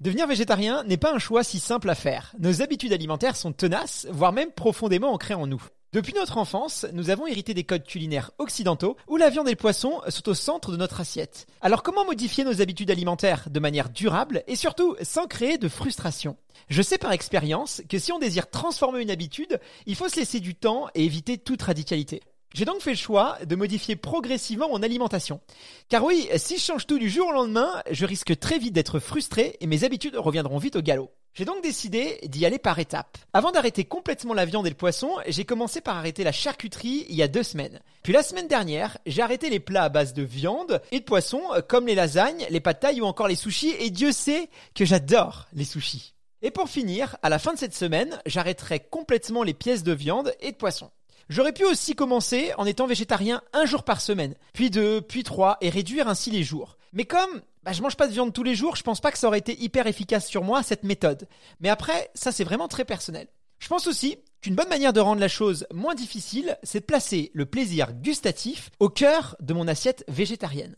Devenir végétarien n'est pas un choix si simple à faire. Nos habitudes alimentaires sont tenaces, voire même profondément ancrées en nous. Depuis notre enfance, nous avons hérité des codes culinaires occidentaux où la viande et le poisson sont au centre de notre assiette. Alors comment modifier nos habitudes alimentaires de manière durable et surtout sans créer de frustration? Je sais par expérience que si on désire transformer une habitude, il faut se laisser du temps et éviter toute radicalité. J'ai donc fait le choix de modifier progressivement mon alimentation. Car oui, si je change tout du jour au lendemain, je risque très vite d'être frustré et mes habitudes reviendront vite au galop. J'ai donc décidé d'y aller par étapes. Avant d'arrêter complètement la viande et le poisson, j'ai commencé par arrêter la charcuterie il y a deux semaines. Puis la semaine dernière, j'ai arrêté les plats à base de viande et de poisson, comme les lasagnes, les pâtes ou encore les sushis, et Dieu sait que j'adore les sushis. Et pour finir, à la fin de cette semaine, j'arrêterai complètement les pièces de viande et de poisson. J'aurais pu aussi commencer en étant végétarien un jour par semaine, puis deux, puis trois, et réduire ainsi les jours. Mais comme bah, je mange pas de viande tous les jours, je pense pas que ça aurait été hyper efficace sur moi cette méthode. Mais après, ça c'est vraiment très personnel. Je pense aussi qu'une bonne manière de rendre la chose moins difficile, c'est de placer le plaisir gustatif au cœur de mon assiette végétarienne.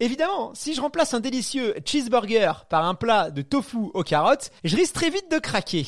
Évidemment, si je remplace un délicieux cheeseburger par un plat de tofu aux carottes, je risque très vite de craquer.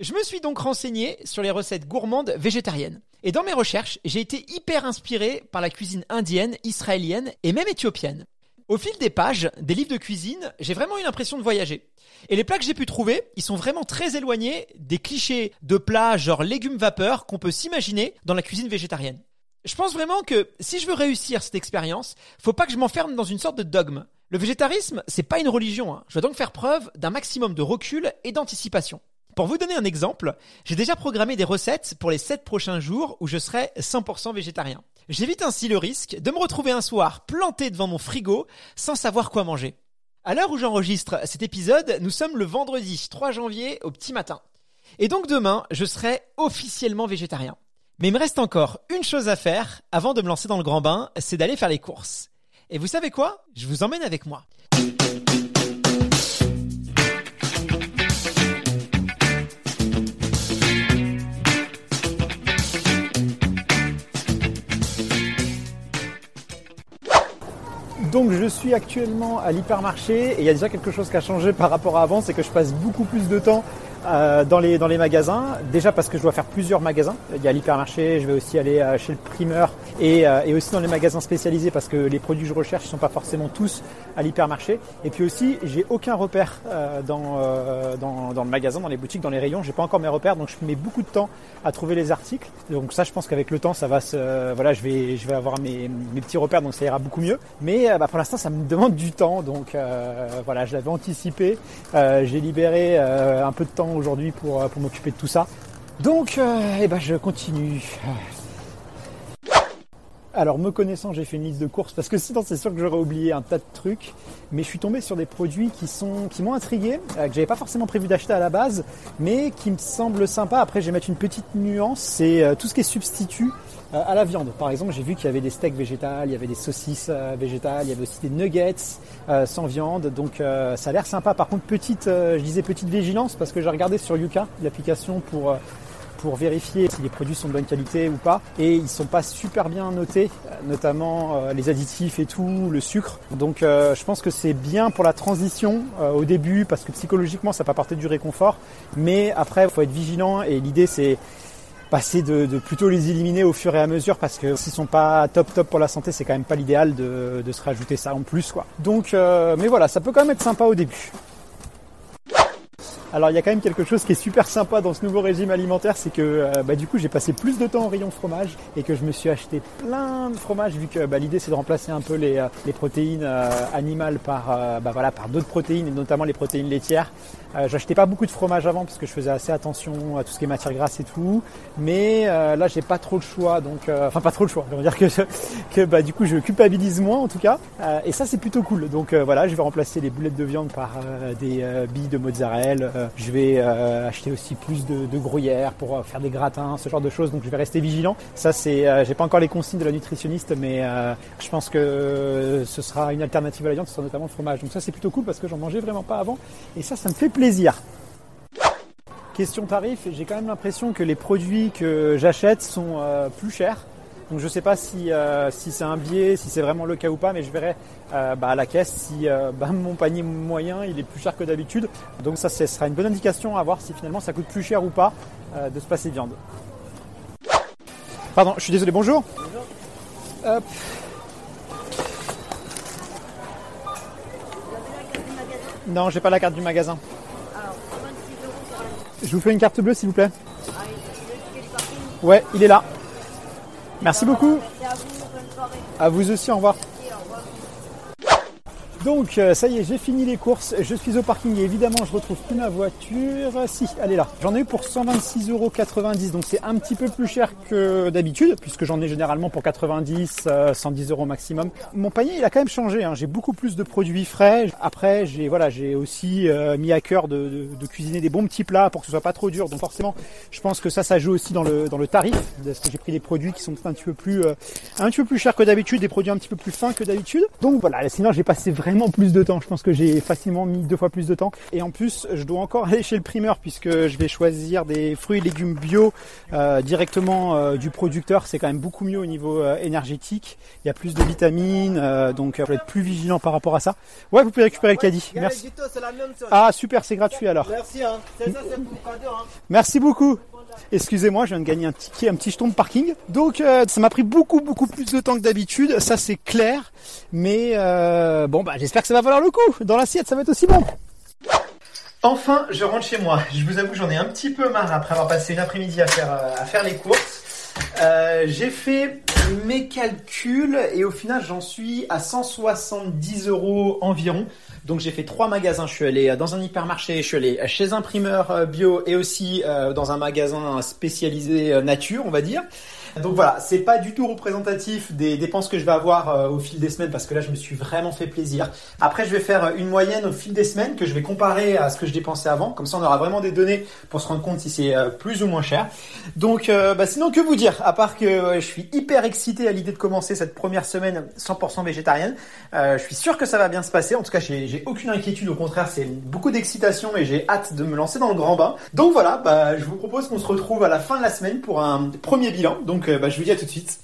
Je me suis donc renseigné sur les recettes gourmandes végétariennes. Et dans mes recherches, j'ai été hyper inspiré par la cuisine indienne, israélienne et même éthiopienne. Au fil des pages, des livres de cuisine, j'ai vraiment eu l'impression de voyager. Et les plats que j'ai pu trouver, ils sont vraiment très éloignés des clichés de plats genre légumes vapeur qu'on peut s'imaginer dans la cuisine végétarienne. Je pense vraiment que si je veux réussir cette expérience, faut pas que je m'enferme dans une sorte de dogme. Le végétarisme, c'est pas une religion. Hein. Je dois donc faire preuve d'un maximum de recul et d'anticipation. Pour vous donner un exemple, j'ai déjà programmé des recettes pour les 7 prochains jours où je serai 100% végétarien. J'évite ainsi le risque de me retrouver un soir planté devant mon frigo sans savoir quoi manger. À l'heure où j'enregistre cet épisode, nous sommes le vendredi 3 janvier au petit matin. Et donc demain, je serai officiellement végétarien. Mais il me reste encore une chose à faire avant de me lancer dans le grand bain, c'est d'aller faire les courses. Et vous savez quoi? Je vous emmène avec moi. Donc je suis actuellement à l'hypermarché et il y a déjà quelque chose qui a changé par rapport à avant, c'est que je passe beaucoup plus de temps euh, dans, les, dans les magasins. Déjà parce que je dois faire plusieurs magasins. Il y a l'hypermarché, je vais aussi aller euh, chez le primeur et, euh, et, aussi dans les magasins spécialisés parce que les produits que je recherche ne sont pas forcément tous à l'hypermarché. Et puis aussi, j'ai aucun repère dans, dans, dans, le magasin, dans les boutiques, dans les rayons. J'ai pas encore mes repères, donc je mets beaucoup de temps à trouver les articles. Donc ça, je pense qu'avec le temps, ça va se, voilà, je vais, je vais avoir mes, mes petits repères, donc ça ira beaucoup mieux. Mais bah, pour l'instant, ça me demande du temps, donc voilà, je l'avais anticipé. j'ai libéré un peu de temps aujourd'hui pour, pour m'occuper de tout ça. Donc, eh ben, je continue. Alors me connaissant, j'ai fait une liste de courses parce que sinon c'est sûr que j'aurais oublié un tas de trucs. Mais je suis tombé sur des produits qui sont qui m'ont intrigué, euh, que j'avais pas forcément prévu d'acheter à la base, mais qui me semblent sympas. Après, je vais mettre une petite nuance, c'est euh, tout ce qui est substitut euh, à la viande. Par exemple, j'ai vu qu'il y avait des steaks végétales, il y avait des saucisses végétales, il y avait aussi des nuggets sans viande. Donc ça a l'air sympa. Par contre, petite, je disais petite vigilance parce que j'ai regardé sur Yuka, l'application pour pour vérifier si les produits sont de bonne qualité ou pas. Et ils sont pas super bien notés, notamment euh, les additifs et tout, le sucre. Donc euh, je pense que c'est bien pour la transition euh, au début parce que psychologiquement ça peut apporter du réconfort. Mais après il faut être vigilant et l'idée c'est passer de, plutôt les éliminer au fur et à mesure parce que s'ils sont pas top top pour la santé c'est quand même pas l'idéal de, se rajouter ça en plus quoi. Donc mais voilà ça peut quand même être sympa au début. Alors il y a quand même quelque chose qui est super sympa dans ce nouveau régime alimentaire, c'est que euh, bah, du coup j'ai passé plus de temps au rayon fromage et que je me suis acheté plein de fromage vu que bah, l'idée c'est de remplacer un peu les, euh, les protéines euh, animales par, bah, voilà, par d'autres protéines et notamment les protéines laitières. J'achetais pas beaucoup de fromage avant parce que je faisais assez attention à tout ce qui est matière grasse et tout, mais là j'ai pas trop le choix, donc enfin pas trop le choix. Je veux dire que, que bah, du coup je culpabilise moins en tout cas, et ça c'est plutôt cool. Donc voilà, je vais remplacer les boulettes de viande par des billes de mozzarella euh, je vais euh, acheter aussi plus de, de, gruyère pour euh, faire des gratins, ce genre de choses. Donc je vais rester vigilant. Ça c'est, j'ai pas encore les consignes de la nutritionniste, mais je pense que ce sera une alternative à la viande, ce sera notamment le fromage. Donc ça c'est plutôt cool parce que j'en mangeais vraiment pas avant. Et ça, ça me fait plaisir. Question tarif, j'ai quand même l'impression que les produits que j'achète sont plus chers. Donc je ne sais pas si, euh, si c'est un biais, si c'est vraiment le cas ou pas, mais je verrai euh, bah, à la caisse si euh, bah, mon panier moyen il est plus cher que d'habitude. Donc ça ce sera une bonne indication à voir si finalement ça coûte plus cher ou pas de se passer viande. Pardon, je suis désolé, bonjour. Bonjour. Hop. Non, j'ai pas la carte du magasin. Alors, 26 euros Je vous fais une carte bleue s'il vous plaît. Ah, ouais, il est là. Merci beaucoup. À vous aussi, au revoir. Donc euh, ça y est, j'ai fini les courses, je suis au parking et évidemment je retrouve plus ma voiture. Si, elle est là. J'en ai eu pour 126,90€ donc c'est un petit peu plus cher que d'habitude puisque j'en ai généralement pour 90, 110 euh, euros maximum. Mon panier il a quand même changé, hein. j'ai beaucoup plus de produits frais. Après j'ai voilà j'ai aussi euh, mis à cœur de, cuisiner des bons petits plats pour que ce soit pas trop dur. Donc forcément je pense que ça ça joue aussi dans le dans le tarif parce que j'ai pris des produits qui sont un petit peu plus un petit peu plus chers que d'habitude, des produits un petit peu plus fins que d'habitude. Donc voilà, sinon j'ai passé vraiment plus de temps. Je pense que j'ai facilement mis deux fois plus de temps. Et en plus, je dois encore aller chez le primeur puisque je vais choisir des fruits et légumes bio euh, directement euh, du producteur. C'est quand même beaucoup mieux au niveau euh, énergétique. Il y a plus de vitamines, donc je vais être plus vigilant par rapport à ça. Ouais, vous pouvez récupérer le caddie. Merci. Ah super, c'est gratuit alors. Merci. Hein. Ça, hein. Merci beaucoup. Excusez-moi, je viens de gagner un ticket, un petit jeton de parking. Donc euh, ça m'a pris beaucoup beaucoup plus de temps que d'habitude, ça c'est clair. Mais euh, bon bah j'espère que ça va valoir le coup. Dans l'assiette, ça va être aussi bon. Enfin, je rentre chez moi. Je vous avoue, j'en ai un petit peu marre après avoir passé une après-midi à faire euh, à faire les courses. J'ai fait mes calculs et au final j'en suis à 170 euros environ. Donc j'ai fait trois magasins. Je suis allé euh, dans un hypermarché, je suis allé chez un primeur euh, bio et aussi euh, dans un magasin spécialisé nature, on va dire. Donc voilà, c'est pas du tout représentatif des dépenses que je vais avoir euh, au fil des semaines parce que là je me suis vraiment fait plaisir. Après je vais faire une moyenne au fil des semaines que je vais comparer à ce que je dépensais avant. Comme ça on aura vraiment des données pour se rendre compte si c'est euh, plus ou moins cher. Donc euh, bah, sinon que vous dire À part que je suis hyper excité à l'idée de commencer cette première semaine 100% végétarienne. je suis sûr que ça va bien se passer. En tout cas j'ai aucune inquiétude. Au contraire c'est beaucoup d'excitation et j'ai hâte de me lancer dans le grand bain. Donc voilà, bah, je vous propose qu'on se retrouve à la fin de la semaine pour un premier bilan. Donc euh, bah, je vous dis à tout de suite.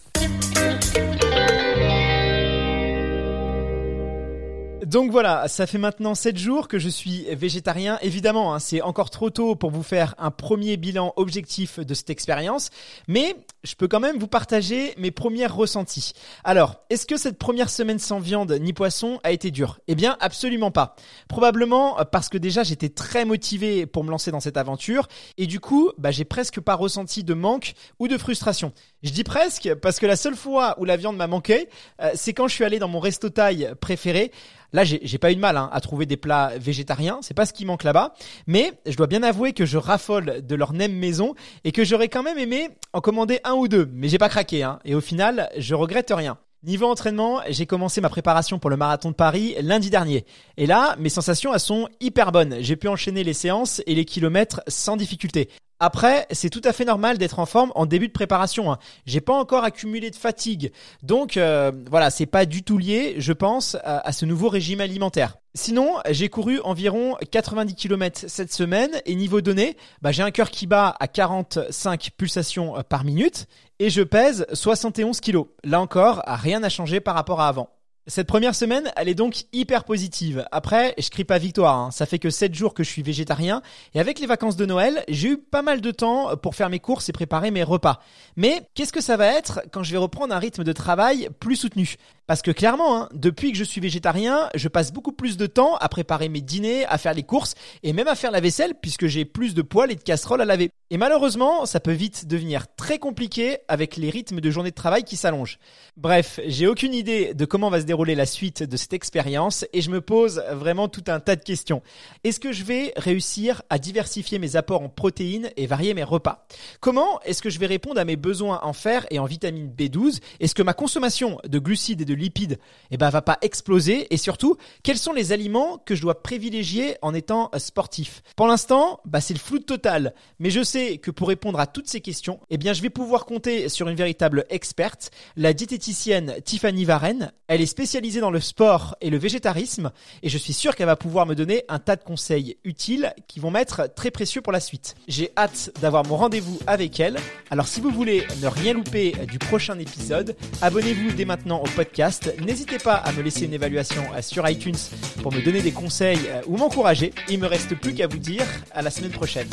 Donc voilà, ça fait maintenant 7 jours que je suis végétarien. Évidemment, hein, c'est encore trop tôt pour vous faire un premier bilan objectif de cette expérience, mais je peux quand même vous partager mes premiers ressentis. Alors, est-ce que cette première semaine sans viande ni poisson a été dure? Eh bien, absolument pas. Probablement parce que déjà j'étais très motivé pour me lancer dans cette aventure et du coup, bah, j'ai presque pas ressenti de manque ou de frustration. Je dis presque parce que la seule fois où la viande m'a manqué, euh, c'est quand je suis allé dans mon resto taille préféré. Là, j'ai pas eu de mal hein, à trouver des plats végétariens, c'est pas ce qui manque là-bas, mais je dois bien avouer que je raffole de leur nem maison et que j'aurais quand même aimé en commander un ou deux, mais j'ai pas craqué hein, et au final, je regrette rien. Niveau entraînement, j'ai commencé ma préparation pour le marathon de Paris lundi dernier. Et là, mes sensations elles sont hyper bonnes. J'ai pu enchaîner les séances et les kilomètres sans difficulté. Après, c'est tout à fait normal d'être en forme en début de préparation. Hein. J'ai pas encore accumulé de fatigue, donc euh, voilà, c'est pas du tout lié, je pense, à, ce nouveau régime alimentaire. Sinon, j'ai couru environ 90 km cette semaine et niveau donné, bah, j'ai un cœur qui bat à 45 pulsations euh, par minute et je pèse 71 kg. Là encore, rien n'a changé par rapport à avant. Cette première semaine, elle est donc hyper positive. Après, je crie pas victoire, hein. ça fait que 7 jours que je suis végétarien, et avec les vacances de Noël, j'ai eu pas mal de temps pour faire mes courses et préparer mes repas. Mais qu'est-ce que ça va être quand je vais reprendre un rythme de travail plus soutenu? Parce que clairement, hein, depuis que je suis végétarien, je passe beaucoup plus de temps à préparer mes dîners, à faire les courses, et même à faire la vaisselle, puisque j'ai plus de poêles et de casseroles à laver. Et malheureusement, ça peut vite devenir très compliqué avec les rythmes de journée de travail qui s'allongent. Bref, j'ai aucune idée de comment va se dérouler la suite de cette expérience et je me pose vraiment tout un tas de questions. Est-ce que je vais réussir à diversifier mes apports en protéines et varier mes repas? Comment est-ce que je vais répondre à mes besoins en fer et en vitamine B12? Est-ce que ma consommation de glucides et de lipides eh ben, va pas exploser? Et surtout, quels sont les aliments que je dois privilégier en étant sportif? Pour l'instant, bah, c'est le flou total. Mais je sais que pour répondre à toutes ces questions, eh bien, je vais pouvoir compter sur une véritable experte, la diététicienne Tiffany Varenne. Elle est spécialisée dans le sport et le végétarisme et je suis sûr qu'elle va pouvoir me donner un tas de conseils utiles qui vont m'être très précieux pour la suite. J'ai hâte d'avoir mon rendez-vous avec elle. Alors si vous voulez ne rien louper du prochain épisode, abonnez-vous dès maintenant au podcast. N'hésitez pas à me laisser une évaluation euh, sur iTunes pour me donner des conseils euh, ou m'encourager. Il me reste plus qu'à vous dire à la semaine prochaine.